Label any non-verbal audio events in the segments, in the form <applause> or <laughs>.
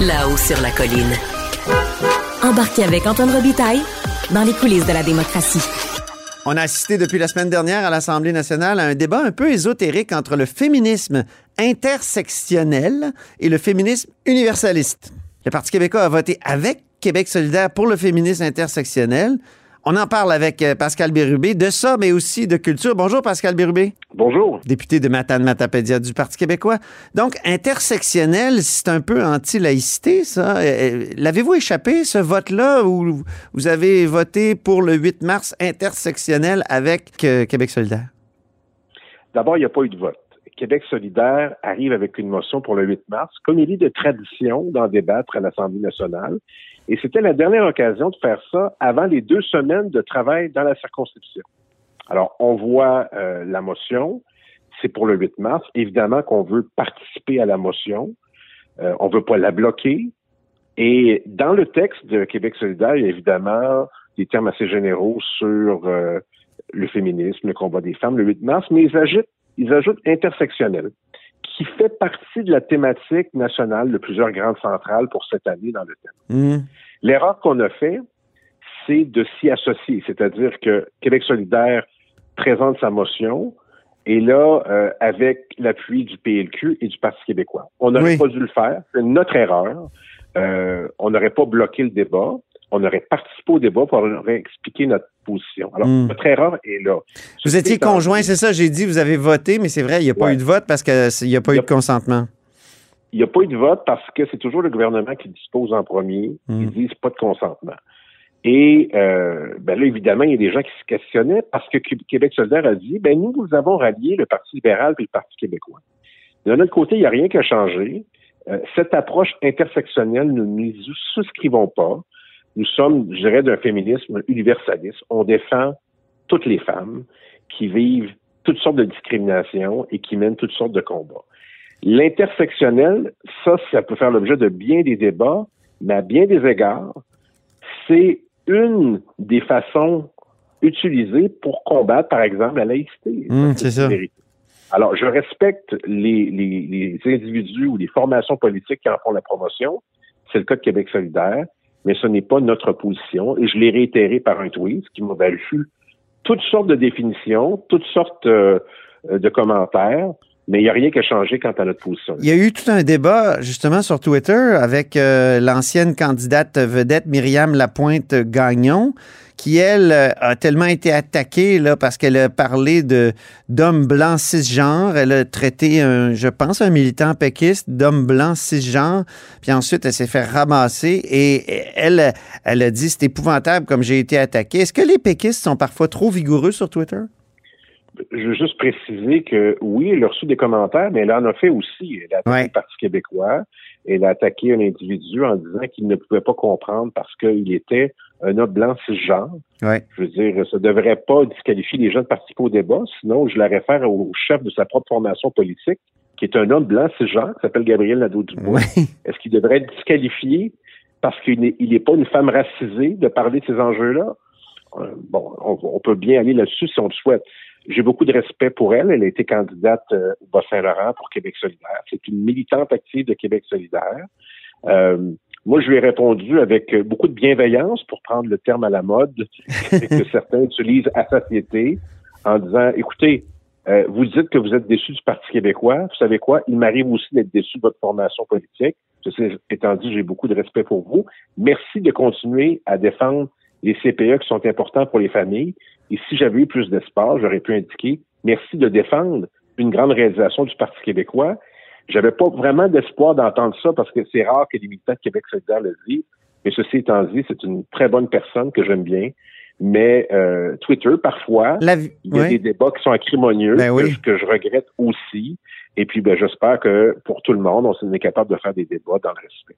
là-haut sur la colline. Embarquez avec Antoine Robitaille dans les coulisses de la démocratie. On a assisté depuis la semaine dernière à l'Assemblée nationale à un débat un peu ésotérique entre le féminisme intersectionnel et le féminisme universaliste. Le Parti québécois a voté avec Québec solidaire pour le féminisme intersectionnel. On en parle avec euh, Pascal Bérubé de ça, mais aussi de culture. Bonjour Pascal Bérubé. Bonjour. Député de Matane Matapédia du Parti québécois. Donc, intersectionnel, c'est un peu anti-laïcité, ça. Euh, euh, l'avez-vous échappé, ce vote-là, où vous avez voté pour le 8 mars intersectionnel avec Québec solidaire? D'abord, il n'y a pas eu de vote. Québec solidaire arrive avec une motion pour le 8 mars, comme il est de tradition d'en débattre à l'Assemblée nationale. Et c'était la dernière occasion de faire ça avant les deux semaines de travail dans la circonscription. Alors, on voit euh, la motion, c'est pour le 8 mars. Évidemment qu'on veut participer à la motion. Euh, on veut pas la bloquer. Et dans le texte de Québec solidaire, il y a évidemment des termes assez généraux sur euh, le féminisme, le combat des femmes, le 8 mars, mais ils ajoutent ils ajoutent intersectionnel, qui fait partie de la thématique nationale de plusieurs grandes centrales pour cette année dans le thème. Mmh. L'erreur qu'on a fait, c'est de s'y associer, c'est-à-dire que Québec solidaire présente sa motion, et là, euh, avec l'appui du PLQ et du Parti québécois. On n'aurait pas dû le faire, c'est notre erreur. Euh, on n'aurait pas bloqué le débat on aurait participé au débat pour aurait expliqué notre position. Alors, hmm. notre erreur est là. Vous étiez conjoint, c'est ça, j'ai dit, vous avez voté, mais c'est vrai, il n'y a pas eu de vote parce qu'il n'y a pas eu de consentement. Il n'y a pas eu de vote parce que c'est toujours le gouvernement qui dispose en premier. Hmm. Ils disent pas de consentement. Et euh, ben là, évidemment, il y a des gens qui se questionnaient parce que Québec solidaire a dit, ben nous, nous avons rallié le Parti libéral et le Parti québécois. De notre côté, il n'y a rien qui a changé. Euh, cette approche intersectionnelle, nous ne nous souscrivons pas. Nous sommes, je dirais, d'un féminisme universaliste. On défend toutes les femmes qui vivent toutes sortes de discriminations et qui mènent toutes sortes de combats. L'intersectionnel, ça, ça peut faire l'objet de bien des débats, mais à bien des égards, c'est une des façons utilisées pour combattre, par exemple, la laïcité. Mmh, c'est ça. Alors, je respecte les, les, les individus ou les formations politiques qui en font la promotion. C'est le cas de Québec solidaire mais ce n'est pas notre position. Et je l'ai réitéré par un tweet, qui m'a valu toutes sortes de définitions, toutes sortes euh, de commentaires. Mais il n'y a rien qui a changé quant à notre position. Il y a eu tout un débat, justement, sur Twitter avec euh, l'ancienne candidate vedette Myriam Lapointe-Gagnon, qui, elle, euh, a tellement été attaquée là, parce qu'elle a parlé d'hommes blancs cisgenres. Elle a traité, un, je pense, un militant péquiste d'homme blanc cisgenre. Puis ensuite, elle s'est fait ramasser et elle, elle a dit c'est épouvantable comme j'ai été attaquée. Est-ce que les péquistes sont parfois trop vigoureux sur Twitter? Je veux juste préciser que oui, elle a reçu des commentaires, mais elle en a fait aussi. Elle a attaqué le Parti québécois. Elle a attaqué un individu en disant qu'il ne pouvait pas comprendre parce qu'il était un homme blanc cisgenre. Ouais. Je veux dire, ça ne devrait pas disqualifier les gens de participer au débat, sinon je la réfère au chef de sa propre formation politique, qui est un homme blanc cisgenre, qui s'appelle Gabriel Nadeau-Dubois. Est-ce qu'il devrait être disqualifié parce qu'il n'est pas une femme racisée de parler de ces enjeux-là? Euh, bon, on, peut bien aller là-dessus si on le souhaite. J'ai beaucoup de respect pour elle. Elle a été candidate euh, au Bas-Saint-Laurent pour Québec solidaire. C'est une militante active de Québec solidaire. Euh, moi, je lui ai répondu avec beaucoup de bienveillance, pour prendre le terme à la mode, que <laughs> certains utilisent à satiété, en disant, écoutez, euh, vous dites que vous êtes déçu du Parti québécois. Vous savez quoi? Il m'arrive aussi d'être déçu de votre formation politique. Ceci étant dit, j'ai beaucoup de respect pour vous. Merci de continuer à défendre les CPE qui sont importants pour les familles. Et si j'avais eu plus d'espace, j'aurais pu indiquer merci de défendre une grande réalisation du Parti québécois j'avais pas vraiment d'espoir d'entendre ça parce que c'est rare que les militants de Québec solidaire le disent. Mais ceci étant dit, c'est une très bonne personne que j'aime bien. Mais euh, Twitter, parfois, il y a des débats qui sont acrimonieux, ben que, je regrette aussi. Et puis, ben, j'espère que pour tout le monde, on est capable de faire des débats dans le respect.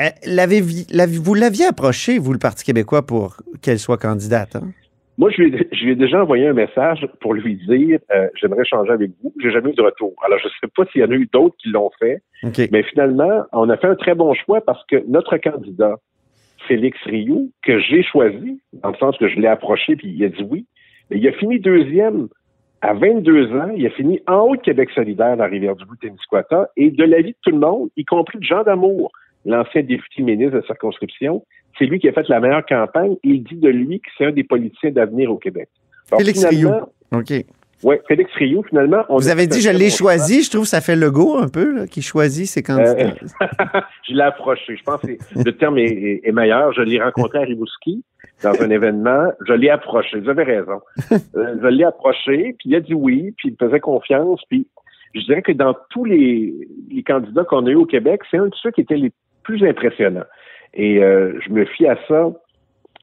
Euh, vous l'aviez approché, vous, le Parti québécois, pour qu'elle soit candidate? Hein? Moi, je lui, je lui, ai déjà envoyé un message pour lui dire euh, j'aimerais changer avec vous. J'ai jamais eu de retour. Alors, je ne sais pas s'il y en a eu d'autres qui l'ont fait, mais finalement, on a fait un très bon choix parce que notre candidat, Félix Rioux, que j'ai choisi, dans le sens que je l'ai approché puis il a dit oui, mais il a fini deuxième à 22 ans. Il a fini en haut de Québec solidaire dans la Rivière-du-Loup, Témiscouata, et de l'avis de tout le monde, y compris de Jean d'Amour, l'ancien député ministre de circonscription. C'est lui qui a fait la meilleure campagne. Il dit de lui que c'est un des politiciens d'avenir au Québec. Félix Rioux. OK. Oui, Félix Rioux, finalement. Vous avez dit, je l'ai choisi. Je trouve que ça fait le go un peu, qui choisit ses candidats. Euh, <laughs> je l'ai approché. Je pense que le terme est, meilleur. Je l'ai rencontré à Rimouski dans un événement. Je l'ai approché. Vous avez raison. <laughs> Euh, je l'ai approché, puis il a dit oui, puis il faisait confiance. Puis je dirais que dans tous les, candidats qu'on a eu au Québec, c'est un de ceux qui étaient les plus impressionnants. Et euh, je me fie à ça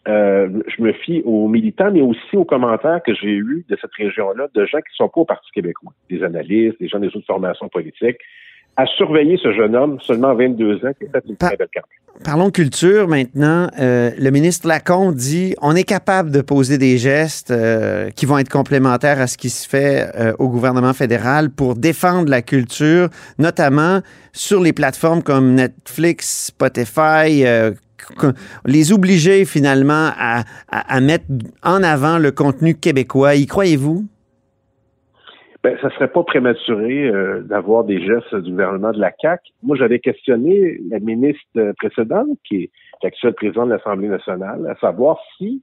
euh, je me fie aux militants, mais aussi aux commentaires que j'ai eus de cette région-là, de gens qui sont pas au Parti québécois, des analystes, des gens des autres formations politiques, à surveiller ce jeune homme, seulement 22 ans, qui a fait une très belle campagne. Parlons culture maintenant. Euh, le ministre Lacombe dit on est capable de poser des gestes euh, qui vont être complémentaires à ce qui se fait au gouvernement fédéral pour défendre la culture, notamment sur les plateformes comme Netflix, Spotify, les obliger finalement à, mettre en avant le contenu québécois. Y croyez-vous? Ben, ça serait pas prématuré euh, d'avoir des gestes du gouvernement de la CAC. Moi, j'avais questionné la ministre précédente, qui est l'actuelle présidente de l'Assemblée nationale, à savoir si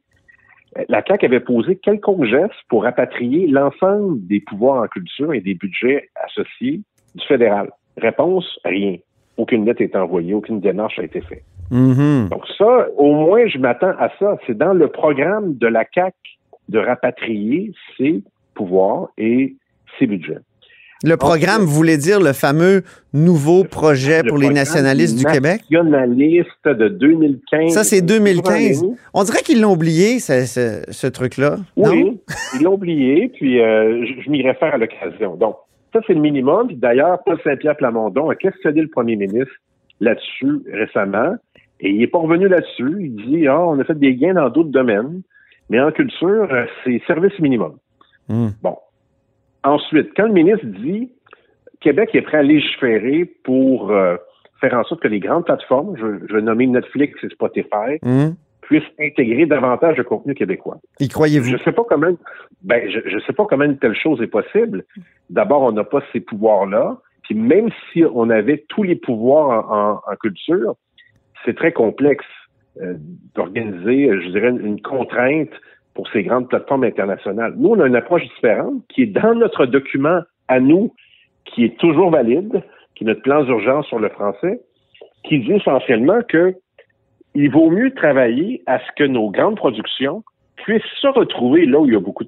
euh, la CAC avait posé quelconque geste pour rapatrier l'ensemble des pouvoirs en culture et des budgets associés du fédéral. Réponse, rien. Aucune lettre est envoyée, aucune démarche a été faite. Mm-hmm. Donc ça, au moins, je m'attends à ça. C'est dans le programme de la CAC de rapatrier ses pouvoirs et ses budgets. Le programme voulait dire le fameux nouveau projet pour les nationalistes du Québec? Nationaliste de 2015. Ça, c'est 2015. On dirait qu'ils l'ont oublié, ce, truc-là. Oui, ils l'ont oublié, puis euh, je, je m'y réfère à l'occasion. Donc, ça, c'est le minimum. D'ailleurs, Paul Saint-Pierre Plamondon a questionné le premier ministre là-dessus récemment. Et il est pas revenu là-dessus. Il dit, ah, on a fait des gains dans d'autres domaines, mais en culture, euh, c'est service minimum. Hmm. Bon. Ensuite, quand le ministre dit, Québec est prêt à légiférer pour euh, faire en sorte que les grandes plateformes, je, vais nommer Netflix et Spotify, hmm. puissent intégrer davantage de contenu québécois. Y croyez-vous? Je sais pas comment, ben, je, je sais pas comment une telle chose est possible. D'abord, on n'a pas ces pouvoirs-là. Puis même si on avait tous les pouvoirs en culture, c'est très complexe euh, d'organiser, je dirais, une, contrainte pour ces grandes plateformes internationales. Nous, on a une approche différente qui est dans notre document à nous, qui est toujours valide, qui est notre plan d'urgence sur le français, qui dit essentiellement que il vaut mieux travailler à ce que nos grandes productions puissent se retrouver là où il y a beaucoup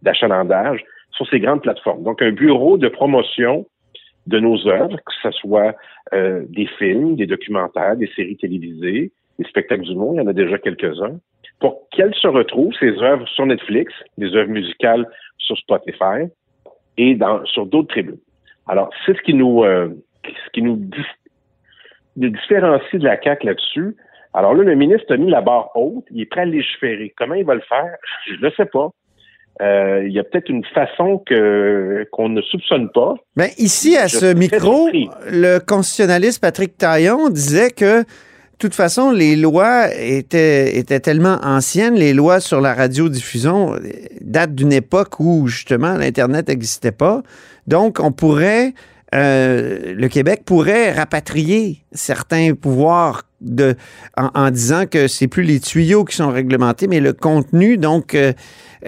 d'achalandage sur ces grandes plateformes. Donc, un bureau de promotion de nos œuvres, que ce soit euh, des films, des documentaires, des séries télévisées, des spectacles du monde, il y en a déjà quelques-uns, pour qu'elles se retrouvent, ces œuvres sur Netflix, des œuvres musicales sur Spotify et dans, sur d'autres tribus. Alors, c'est ce qui nous, euh, ce qui nous, différencie de la CAQ là-dessus. Alors là, le ministre a mis la barre haute, il est prêt à légiférer. Comment il va le faire? Je ne sais pas. Euh, il y a peut-être une façon que qu'on ne soupçonne pas. Mais ben, ici, à ce micro, le constitutionnaliste Patrick Taillon disait que toute façon, les lois étaient, étaient tellement anciennes, les lois sur la radiodiffusion datent d'une époque où justement l'Internet n'existait pas. Donc, on pourrait, euh, le Québec pourrait rapatrier certains pouvoirs de, en, disant que c'est plus les tuyaux qui sont réglementés, mais le contenu. Donc, euh,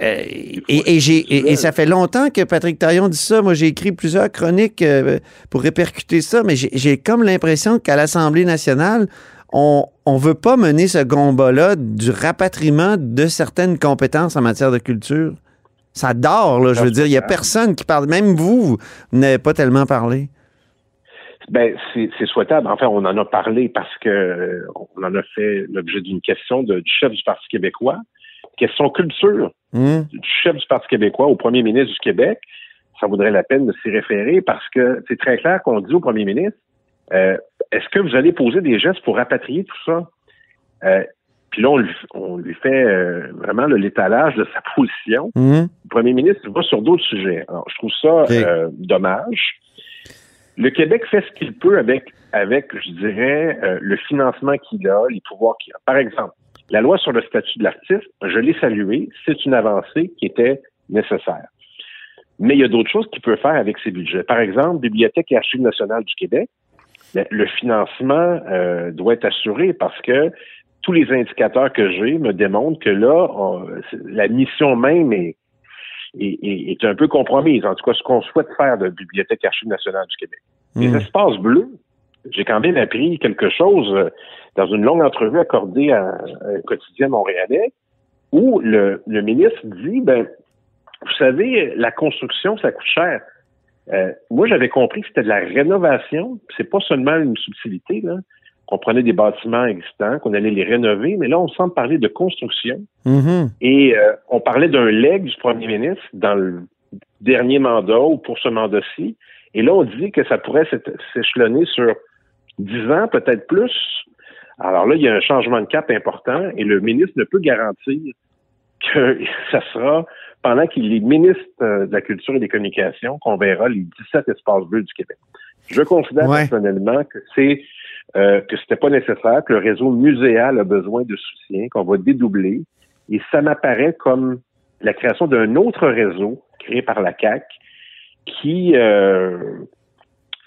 euh, et, et, ça fait longtemps que Patrick Taillon dit ça. Moi, j'ai écrit plusieurs chroniques euh, pour répercuter ça, mais j'ai, comme l'impression qu'à l'Assemblée nationale, on ne veut pas mener ce combat-là du rapatriement de certaines compétences en matière de culture. Ça dort, là, je veux dire. Il n'y a personne qui parle. Même vous, vous n'avez pas tellement parlé. Ben, c'est, souhaitable. Enfin, on en a parlé parce que on en a fait l'objet d'une question du chef du Parti québécois question culture mmh. du chef du Parti québécois au premier ministre du Québec, ça vaudrait la peine de s'y référer parce que c'est très clair qu'on dit au premier ministre, euh, est-ce que vous allez poser des gestes pour rapatrier tout ça? Euh, puis là, on lui, fait euh, vraiment l'étalage de sa <laughs> position. Mmh. Le premier ministre va sur d'autres sujets. Alors, je trouve ça dommage. Le Québec fait ce qu'il peut avec, avec, je dirais, le financement qu'il a, les pouvoirs qu'il a. Par exemple, la loi sur le statut de l'artiste, je l'ai saluée, c'est une avancée qui était nécessaire. Mais il y a d'autres choses qu'il peut faire avec ses budgets. Par exemple, Bibliothèque et Archives nationales du Québec, le financement euh, doit être assuré parce que tous les indicateurs que j'ai me démontrent que là, la mission même est, est, un peu compromise. En tout cas, ce qu'on souhaite faire de la Bibliothèque Archive nationale du Québec. Les hmm. espaces bleus, j'ai quand même appris quelque chose euh, dans une longue entrevue accordée à, un quotidien montréalais où le, le ministre dit, ben, vous savez, la construction, ça coûte cher. Euh, moi, j'avais compris que c'était de la rénovation. C'est pas seulement une subtilité, là, qu'on prenait des bâtiments existants, qu'on allait les rénover, mais là, on semble parler de construction. Mm-hmm. Et euh, on parlait d'un leg du premier ministre dans le dernier mandat ou pour ce mandat-ci. Et là, on dit que ça pourrait s'échelonner sur dix ans, peut-être plus. Alors là, il y a un changement de cap important et le ministre ne peut garantir que <laughs> ça sera pendant qu'il est ministre euh, de la Culture et des Communications qu'on verra les 17 espaces bleus du Québec. Je considère personnellement que c'est euh, que c'était pas nécessaire, que le réseau muséal a besoin de soutien, qu'on va dédoubler. Et ça m'apparaît comme la création d'un autre réseau créé par la CAC qui euh,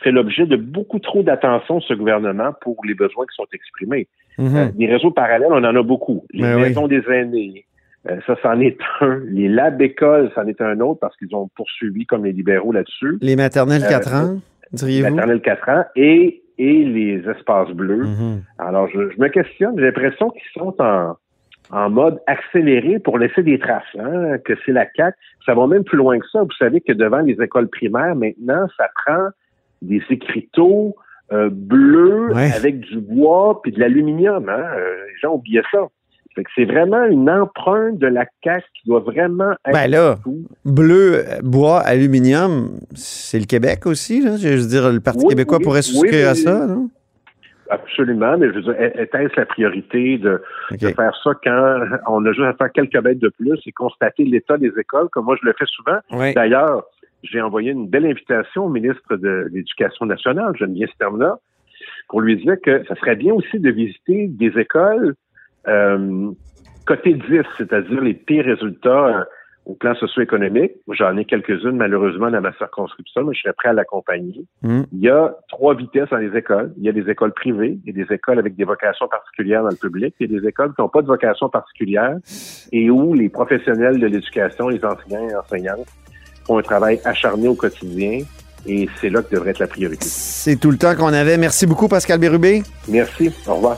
fait l'objet de beaucoup trop d'attention de ce gouvernement pour les besoins qui sont exprimés. Mm-hmm. Euh, des réseaux parallèles, on en a beaucoup. Les maisons des aînés, euh, ça, c'en est un. Les labs écoles, c'en est un autre parce qu'ils ont poursuivi comme les libéraux là-dessus. Les maternelles 4 euh, ans, diriez-vous? Les maternelles 4 ans et, et les espaces bleus. Mm-hmm. Alors, je, me questionne. J'ai l'impression qu'ils sont en, en mode accéléré pour laisser des traces, hein, que c'est la CAQ. Ça va même plus loin que ça. Vous savez que devant les écoles primaires, maintenant, ça prend des écriteaux euh, bleus avec du bois puis de l'aluminium. Hein. les gens oubliaient ça c'est vraiment une empreinte de la CAQ qui doit vraiment être. Ben là, bleu, bois, aluminium, c'est le Québec aussi, là? Je veux dire, le Parti québécois pourrait souscrire à ça, non? Absolument, mais je veux dire, était-ce la priorité de, faire ça quand on a juste à faire quelques bêtes de plus et constater l'état des écoles, comme moi je le fais souvent. D'ailleurs, j'ai envoyé une belle invitation au ministre de l'Éducation nationale, Geneviève Sterna, pour lui dire que ça serait bien aussi de visiter des écoles euh, côté 10, c'est-à-dire les pires résultats euh, au plan socio-économique, j'en ai quelques-unes malheureusement dans ma circonscription, mais je serais prêt à l'accompagner. Hmm. Il y a trois vitesses dans les écoles. Il y a des écoles privées, il y a des écoles avec des vocations particulières dans le public, il y a des écoles qui n'ont pas de vocation particulière et où les professionnels de l'éducation, les enseignants et enseignantes, font un travail acharné au quotidien. Et c'est là que devrait être la priorité. C'est tout le temps qu'on avait. Merci beaucoup, Pascal Bérubé. Merci. Au revoir.